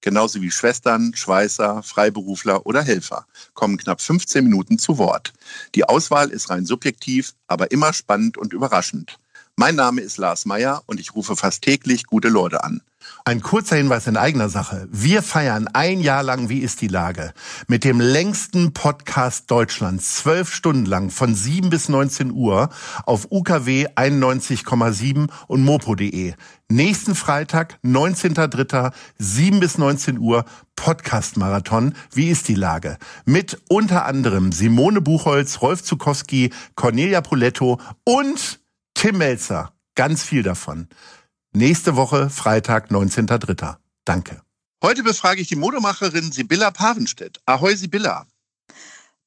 genauso wie Schwestern, Schweißer, Freiberufler oder Helfer, kommen knapp 15 Minuten zu Wort. Die Auswahl ist rein subjektiv, aber immer spannend und überraschend. Mein Name ist Lars Meyer und ich rufe fast täglich gute Leute an. Ein kurzer Hinweis in eigener Sache. Wir feiern ein Jahr lang Wie ist die Lage? Mit dem längsten Podcast Deutschlands. Zwölf Stunden lang von 7 bis 19 Uhr auf UKW 91,7 und mopo.de. Nächsten Freitag, 19.03., 7 bis 19 Uhr, Podcast-Marathon. Wie ist die Lage? Mit unter anderem Simone Buchholz, Rolf Zukowski, Cornelia Poletto und Tim Melzer. Ganz viel davon. Nächste Woche, Freitag, 19.03. Danke. Heute befrage ich die Modemacherin Sibylla Pavenstedt. Ahoi, Sibylla.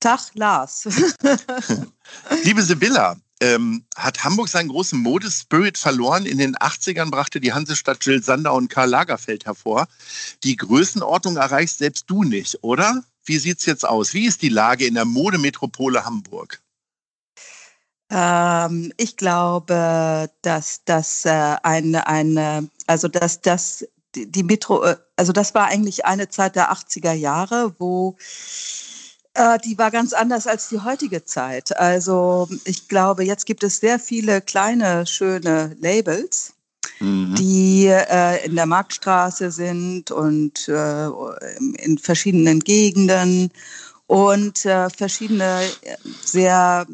Tag, Lars. Liebe Sibylla, ähm, hat Hamburg seinen großen Modespirit verloren? In den 80ern brachte die Hansestadt Jill Sander und Karl Lagerfeld hervor. Die Größenordnung erreichst selbst du nicht, oder? Wie sieht's jetzt aus? Wie ist die Lage in der Modemetropole Hamburg? Ähm, ich glaube, dass das äh, eine, eine, also dass das die, Metro, äh, also das war eigentlich eine Zeit der 80er Jahre, wo äh, die war ganz anders als die heutige Zeit. Also ich glaube, jetzt gibt es sehr viele kleine, schöne Labels, mhm. die äh, in der Marktstraße sind und äh, in verschiedenen Gegenden und äh, verschiedene äh, sehr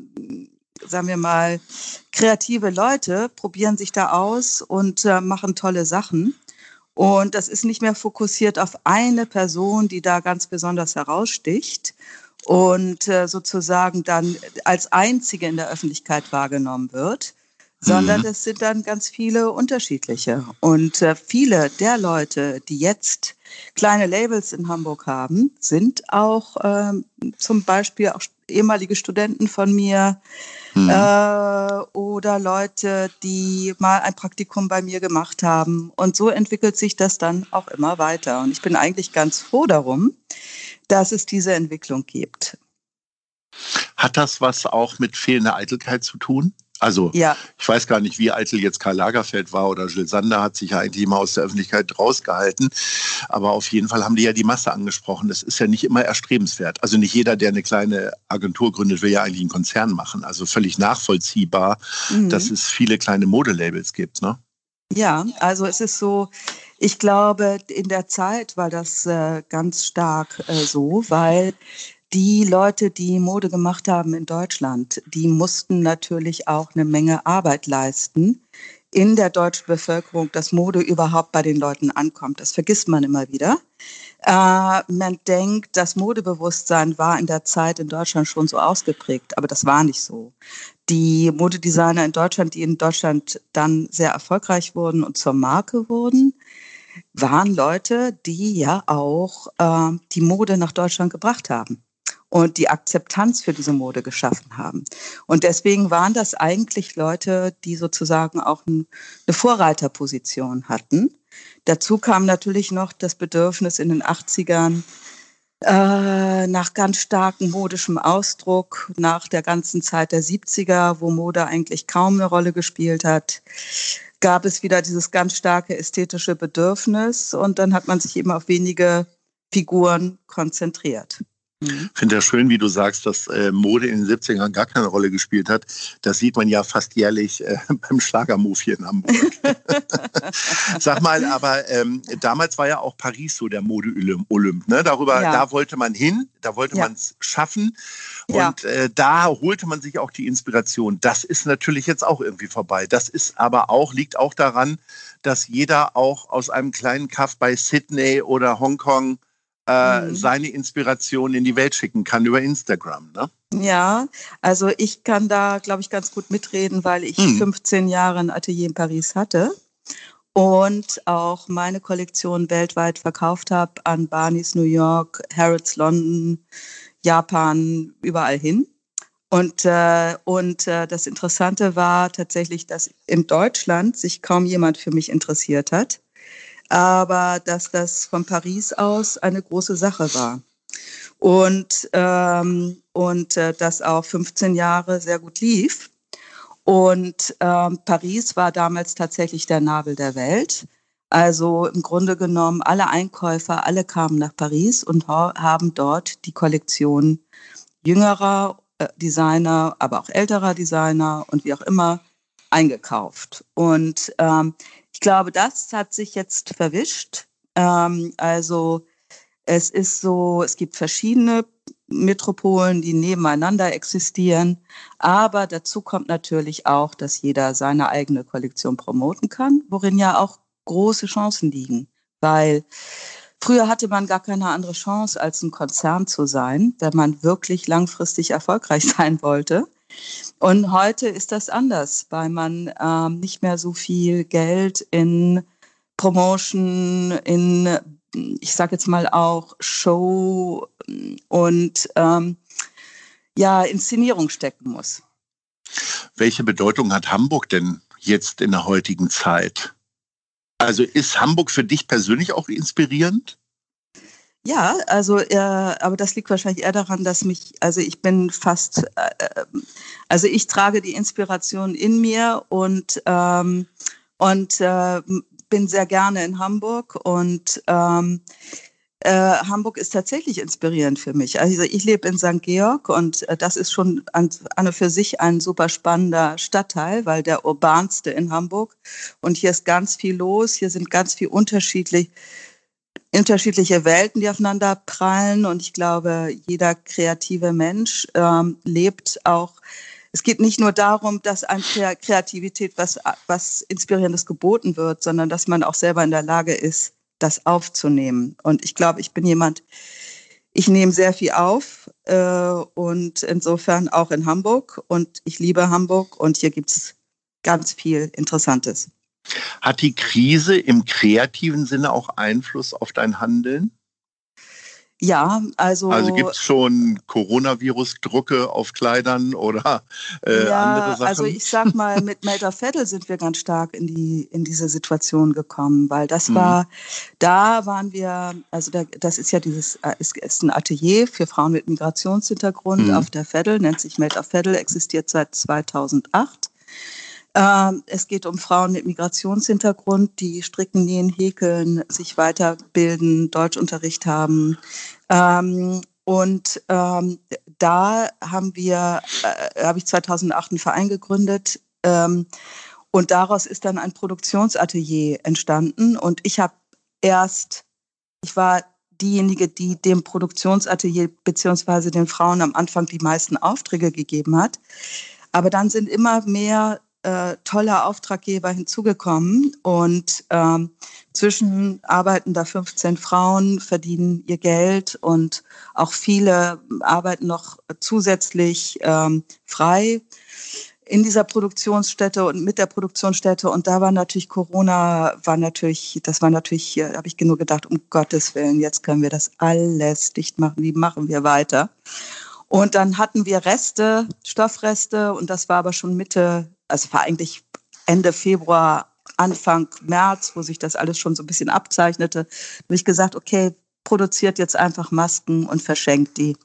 sagen wir mal, kreative Leute probieren sich da aus und äh, machen tolle Sachen. Und das ist nicht mehr fokussiert auf eine Person, die da ganz besonders heraussticht und äh, sozusagen dann als einzige in der Öffentlichkeit wahrgenommen wird, sondern mhm. es sind dann ganz viele unterschiedliche. Und äh, viele der Leute, die jetzt kleine Labels in Hamburg haben, sind auch ähm, zum Beispiel auch ehemalige Studenten von mir, mhm. äh, oder Leute, die mal ein Praktikum bei mir gemacht haben. Und so entwickelt sich das dann auch immer weiter. Und ich bin eigentlich ganz froh darum, dass es diese Entwicklung gibt. Hat das was auch mit fehlender Eitelkeit zu tun? Also ja. ich weiß gar nicht, wie eitel jetzt Karl Lagerfeld war oder Jill Sander hat sich ja eigentlich immer aus der Öffentlichkeit rausgehalten. Aber auf jeden Fall haben die ja die Masse angesprochen. Das ist ja nicht immer erstrebenswert. Also nicht jeder, der eine kleine Agentur gründet, will ja eigentlich einen Konzern machen. Also völlig nachvollziehbar, mhm. dass es viele kleine Modelabels gibt. Ne? Ja, also es ist so, ich glaube, in der Zeit war das äh, ganz stark äh, so, weil die Leute, die Mode gemacht haben in Deutschland, die mussten natürlich auch eine Menge Arbeit leisten in der deutschen Bevölkerung, dass Mode überhaupt bei den Leuten ankommt. Das vergisst man immer wieder. Äh, man denkt, das Modebewusstsein war in der Zeit in Deutschland schon so ausgeprägt, aber das war nicht so. Die Modedesigner in Deutschland, die in Deutschland dann sehr erfolgreich wurden und zur Marke wurden, waren Leute, die ja auch äh, die Mode nach Deutschland gebracht haben und die Akzeptanz für diese Mode geschaffen haben. Und deswegen waren das eigentlich Leute, die sozusagen auch eine Vorreiterposition hatten. Dazu kam natürlich noch das Bedürfnis in den 80ern äh, nach ganz starkem modischem Ausdruck, nach der ganzen Zeit der 70er, wo Mode eigentlich kaum eine Rolle gespielt hat, gab es wieder dieses ganz starke ästhetische Bedürfnis und dann hat man sich eben auf wenige Figuren konzentriert. Mhm. Ich finde das schön, wie du sagst, dass äh, Mode in den 70ern gar keine Rolle gespielt hat. Das sieht man ja fast jährlich äh, beim Schlagermove hier in Hamburg. Sag mal, aber ähm, damals war ja auch Paris so der Mode-Olymp. Ne? Darüber, ja. da wollte man hin, da wollte ja. man es schaffen. Und ja. äh, da holte man sich auch die Inspiration. Das ist natürlich jetzt auch irgendwie vorbei. Das ist aber auch, liegt auch daran, dass jeder auch aus einem kleinen Kaff bei Sydney oder Hongkong äh, mhm. seine Inspiration in die Welt schicken kann über Instagram. Ne? Ja, also ich kann da, glaube ich, ganz gut mitreden, weil ich mhm. 15 Jahre ein Atelier in Paris hatte und auch meine Kollektion weltweit verkauft habe an Barneys New York, Harrods London, Japan, überall hin. Und, äh, und äh, das Interessante war tatsächlich, dass in Deutschland sich kaum jemand für mich interessiert hat, aber dass das von Paris aus eine große Sache war. Und, ähm, und äh, das auch 15 Jahre sehr gut lief. Und ähm, Paris war damals tatsächlich der Nabel der Welt. Also im Grunde genommen, alle Einkäufer, alle kamen nach Paris und haben dort die Kollektion jüngerer äh, Designer, aber auch älterer Designer und wie auch immer eingekauft. Und ähm, ich glaube, das hat sich jetzt verwischt. Ähm, also es ist so, es gibt verschiedene Metropolen, die nebeneinander existieren. Aber dazu kommt natürlich auch, dass jeder seine eigene Kollektion promoten kann, worin ja auch große Chancen liegen. Weil Früher hatte man gar keine andere Chance, als ein Konzern zu sein, wenn man wirklich langfristig erfolgreich sein wollte. Und heute ist das anders, weil man ähm, nicht mehr so viel Geld in Promotion, in, ich sage jetzt mal auch Show und ähm, ja, Inszenierung stecken muss. Welche Bedeutung hat Hamburg denn jetzt in der heutigen Zeit? Also ist Hamburg für dich persönlich auch inspirierend? Ja, also äh, aber das liegt wahrscheinlich eher daran, dass mich, also ich bin fast, äh, äh, also ich trage die Inspiration in mir und ähm, und äh, bin sehr gerne in Hamburg und ähm, äh, Hamburg ist tatsächlich inspirierend für mich. Also ich lebe in St. Georg und äh, das ist schon an, an und für sich ein super spannender Stadtteil, weil der urbanste in Hamburg. Und hier ist ganz viel los. Hier sind ganz viel unterschiedlich, unterschiedliche Welten, die aufeinander prallen. Und ich glaube, jeder kreative Mensch ähm, lebt auch es geht nicht nur darum, dass an Kreativität was, was Inspirierendes geboten wird, sondern dass man auch selber in der Lage ist, das aufzunehmen. Und ich glaube, ich bin jemand, ich nehme sehr viel auf äh, und insofern auch in Hamburg. Und ich liebe Hamburg und hier gibt es ganz viel Interessantes. Hat die Krise im kreativen Sinne auch Einfluss auf dein Handeln? Ja, also. Also gibt es schon Coronavirus-Drucke auf Kleidern oder äh, ja, andere Sachen? Also ich sag mal, mit Melter Vettel sind wir ganz stark in die in diese Situation gekommen, weil das mhm. war, da waren wir, also da, das ist ja dieses, äh, ist, ist ein Atelier für Frauen mit Migrationshintergrund mhm. auf der Vettel, nennt sich Melter Vettel, existiert seit 2008. Ähm, es geht um Frauen mit Migrationshintergrund, die stricken, nähen, häkeln, sich weiterbilden, Deutschunterricht haben. Ähm, und ähm, da haben wir, äh, habe ich 2008 einen Verein gegründet. und daraus ist dann ein Produktionsatelier entstanden. Und ich habe erst, ich war diejenige, die dem Produktionsatelier beziehungsweise den Frauen am Anfang die meisten Aufträge gegeben hat. Aber dann sind immer mehr äh, tolle Auftraggeber hinzugekommen und ähm, zwischen arbeiten da 15 Frauen, verdienen ihr Geld und auch viele arbeiten noch zusätzlich ähm, frei in dieser Produktionsstätte und mit der Produktionsstätte. Und da war natürlich Corona, war natürlich, das war natürlich, da habe ich genug gedacht, um Gottes Willen, jetzt können wir das alles dicht machen. Wie machen wir weiter? Und dann hatten wir Reste, Stoffreste, und das war aber schon Mitte also war eigentlich Ende Februar, Anfang März, wo sich das alles schon so ein bisschen abzeichnete, habe ich gesagt, okay, produziert jetzt einfach Masken und verschenkt die.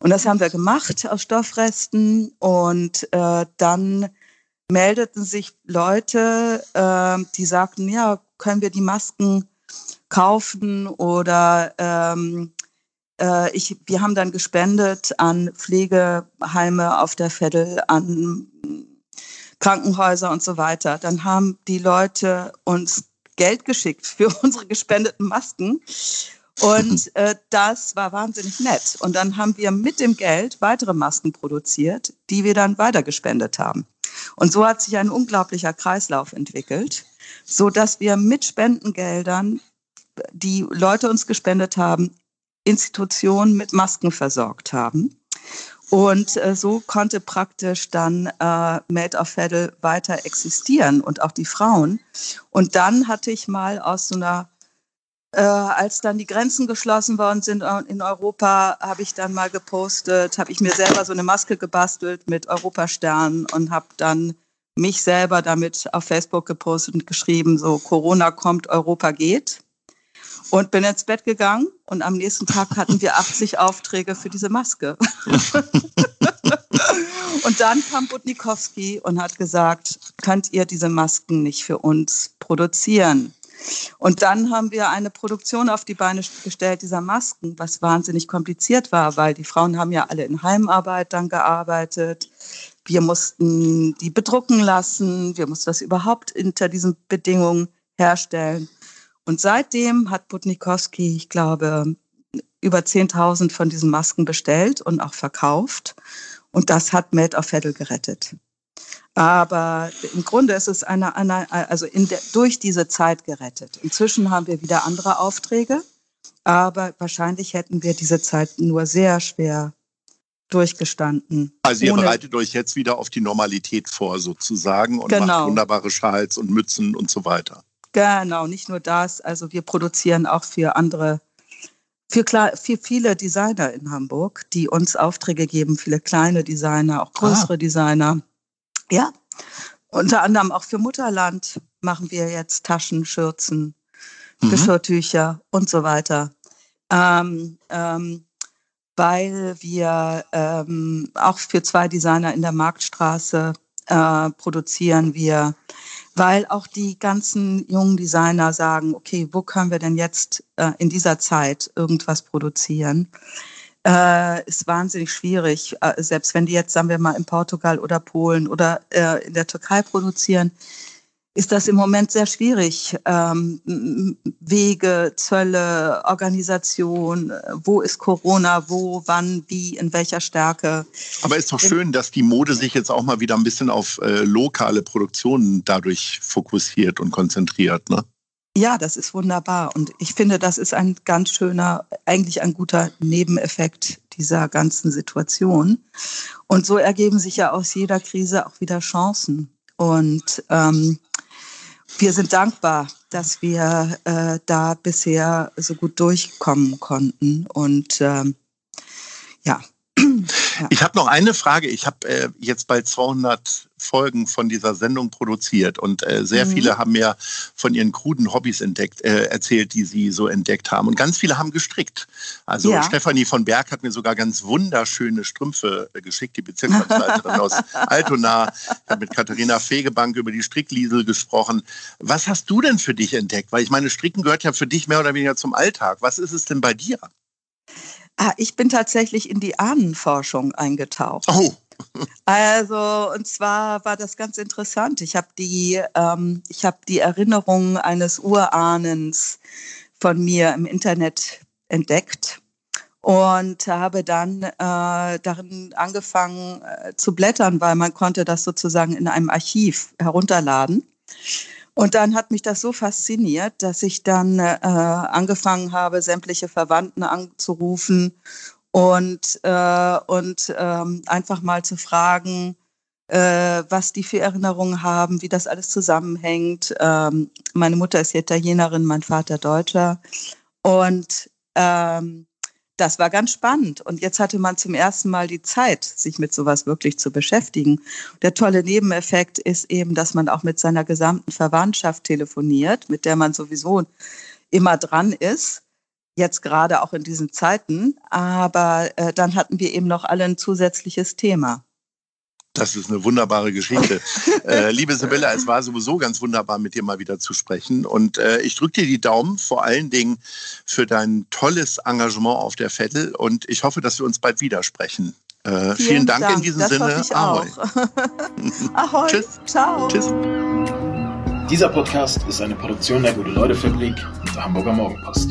Und das haben wir gemacht aus Stoffresten und äh, dann meldeten sich Leute, äh, die sagten, ja, können wir die Masken kaufen oder ähm, äh, ich, wir haben dann gespendet an Pflegeheime auf der Veddel, an Krankenhäuser und so weiter. Dann haben die Leute uns Geld geschickt für unsere gespendeten Masken. Und äh, das war wahnsinnig nett. Und dann haben wir mit dem Geld weitere Masken produziert, die wir dann weitergespendet haben. Und so hat sich ein unglaublicher Kreislauf entwickelt, so dass wir mit Spendengeldern, die Leute uns gespendet haben, Institutionen mit Masken versorgt haben. Und äh, so konnte praktisch dann äh, Made of Fedel weiter existieren und auch die Frauen. Und dann hatte ich mal aus so einer äh, als dann die Grenzen geschlossen worden sind in Europa, habe ich dann mal gepostet, habe ich mir selber so eine Maske gebastelt mit Europasternen und habe dann mich selber damit auf Facebook gepostet und geschrieben, so Corona kommt, Europa geht. Und bin ins Bett gegangen und am nächsten Tag hatten wir 80 Aufträge für diese Maske. und dann kam Butnikowski und hat gesagt, könnt ihr diese Masken nicht für uns produzieren? Und dann haben wir eine Produktion auf die Beine gestellt dieser Masken, was wahnsinnig kompliziert war, weil die Frauen haben ja alle in Heimarbeit dann gearbeitet. Wir mussten die bedrucken lassen. Wir mussten das überhaupt unter diesen Bedingungen herstellen. Und seitdem hat Butnikowski, ich glaube, über 10.000 von diesen Masken bestellt und auch verkauft. Und das hat Made of Fettel gerettet. Aber im Grunde ist es eine, eine also der, durch diese Zeit gerettet. Inzwischen haben wir wieder andere Aufträge, aber wahrscheinlich hätten wir diese Zeit nur sehr schwer durchgestanden. Also ihr bereitet euch jetzt wieder auf die Normalität vor sozusagen und genau. macht wunderbare Schals und Mützen und so weiter. Genau, nicht nur das. Also wir produzieren auch für andere, für, für viele Designer in Hamburg, die uns Aufträge geben, viele kleine Designer, auch größere ah. Designer. Ja, unter anderem auch für Mutterland machen wir jetzt Taschen, Schürzen, mhm. Geschirrtücher und so weiter. Ähm, ähm, weil wir ähm, auch für zwei Designer in der Marktstraße äh, produzieren wir, weil auch die ganzen jungen Designer sagen, okay, wo können wir denn jetzt äh, in dieser Zeit irgendwas produzieren? äh, ist wahnsinnig schwierig. Äh, selbst wenn die jetzt, sagen wir mal, in Portugal oder Polen oder äh, in der Türkei produzieren, ist das im Moment sehr schwierig. Ähm, Wege, Zölle, Organisation, wo ist Corona, wo, wann, wie, in welcher Stärke. Aber ist doch schön, dass die Mode sich jetzt auch mal wieder ein bisschen auf äh, lokale Produktionen dadurch fokussiert und konzentriert, ne? Ja, das ist wunderbar. Und ich finde, das ist ein ganz schöner, eigentlich ein guter Nebeneffekt dieser ganzen Situation. Und so ergeben sich ja aus jeder Krise auch wieder Chancen. Und ähm, wir sind dankbar, dass wir äh, da bisher so gut durchkommen konnten. Und ähm, ja, ich habe noch eine Frage. Ich habe äh, jetzt bald 200 Folgen von dieser Sendung produziert und äh, sehr mhm. viele haben mir von ihren kruden Hobbys entdeckt, äh, erzählt, die sie so entdeckt haben. Und ganz viele haben gestrickt. Also ja. Stefanie von Berg hat mir sogar ganz wunderschöne Strümpfe äh, geschickt, die Bezirksleiterin aus Altona. Ich habe mit Katharina Fegebank über die Strickliesel gesprochen. Was hast du denn für dich entdeckt? Weil ich meine, Stricken gehört ja für dich mehr oder weniger zum Alltag. Was ist es denn bei dir? Ah, ich bin tatsächlich in die Ahnenforschung eingetaucht. Oh. Also, und zwar war das ganz interessant. Ich habe die, ähm, ich habe die Erinnerungen eines Urahnens von mir im Internet entdeckt und habe dann äh, darin angefangen äh, zu blättern, weil man konnte das sozusagen in einem Archiv herunterladen. Und dann hat mich das so fasziniert, dass ich dann äh, angefangen habe, sämtliche Verwandten anzurufen und, äh, und ähm, einfach mal zu fragen, äh, was die für Erinnerungen haben, wie das alles zusammenhängt. Ähm, meine Mutter ist Italienerin, mein Vater Deutscher. Und ähm, das war ganz spannend. Und jetzt hatte man zum ersten Mal die Zeit, sich mit sowas wirklich zu beschäftigen. Der tolle Nebeneffekt ist eben, dass man auch mit seiner gesamten Verwandtschaft telefoniert, mit der man sowieso immer dran ist. Jetzt gerade auch in diesen Zeiten. Aber äh, dann hatten wir eben noch alle ein zusätzliches Thema. Das ist eine wunderbare Geschichte. äh, liebe Sibylle, es war sowieso ganz wunderbar, mit dir mal wieder zu sprechen. Und äh, ich drücke dir die Daumen, vor allen Dingen für dein tolles Engagement auf der Vettel. Und ich hoffe, dass wir uns bald wieder sprechen. Äh, vielen, vielen Dank, Dank, in diesem das Sinne. Ich Ahoi. Ahoi. Tschüss. Ciao. Tschüss. Dieser Podcast ist eine Produktion der Gute-Leute-Fabrik und der Hamburger Morgenpost.